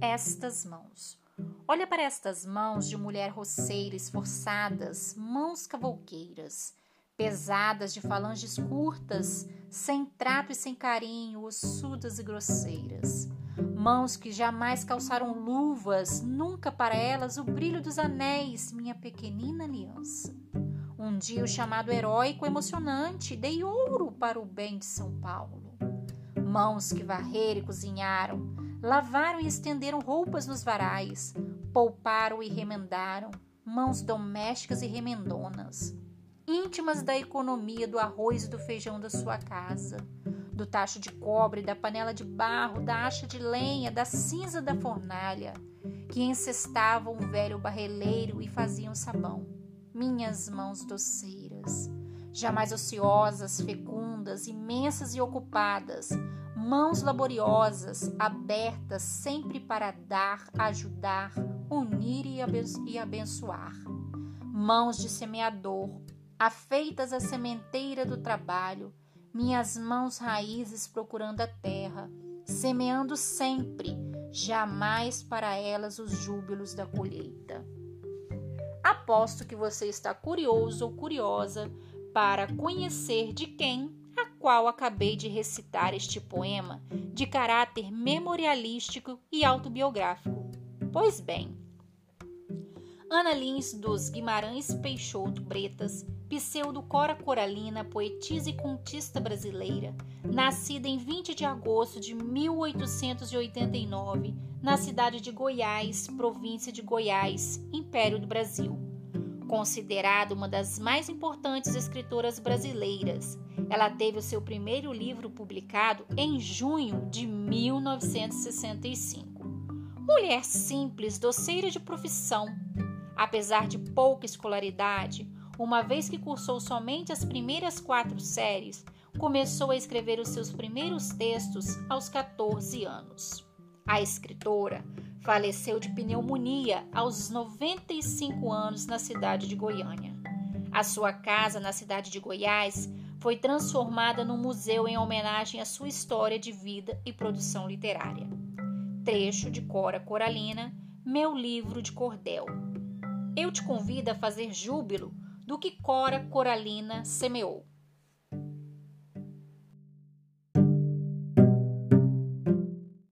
estas mãos. Olha para estas mãos de mulher roceira esforçadas, mãos cavalqueiras, pesadas de falanges curtas, sem trato e sem carinho, ossudas e grosseiras. Mãos que jamais calçaram luvas, nunca para elas o brilho dos anéis, minha pequenina aliança. Um dia o chamado heróico emocionante, dei ouro para o bem de São Paulo. Mãos que varreram e cozinharam, lavaram e estenderam roupas nos varais, pouparam e remendaram, mãos domésticas e remendonas, íntimas da economia do arroz e do feijão da sua casa, do tacho de cobre, da panela de barro, da acha de lenha, da cinza da fornalha, que encestavam o velho barreleiro e faziam sabão. Minhas mãos doceiras, jamais ociosas, fecundas, imensas e ocupadas, mãos laboriosas, abertas sempre para dar, ajudar, unir e abençoar. Mãos de semeador, afeitas à sementeira do trabalho, minhas mãos raízes procurando a terra, semeando sempre, jamais para elas os júbilos da colheita. Aposto que você está curioso ou curiosa para conhecer de quem qual acabei de recitar este poema de caráter memorialístico e autobiográfico. Pois bem, Ana Lins dos Guimarães Peixoto Bretas, pseudo Cora Coralina, poetisa e contista brasileira, nascida em 20 de agosto de 1889, na cidade de Goiás, província de Goiás, Império do Brasil. Considerada uma das mais importantes escritoras brasileiras, ela teve o seu primeiro livro publicado em junho de 1965. Mulher simples, doceira de profissão, Apesar de pouca escolaridade, uma vez que cursou somente as primeiras quatro séries, começou a escrever os seus primeiros textos aos 14 anos. A escritora faleceu de pneumonia aos 95 anos na cidade de Goiânia. A sua casa na cidade de Goiás foi transformada num museu em homenagem à sua história de vida e produção literária. Trecho de Cora Coralina, Meu Livro de Cordel, eu te convido a fazer júbilo do que Cora Coralina semeou.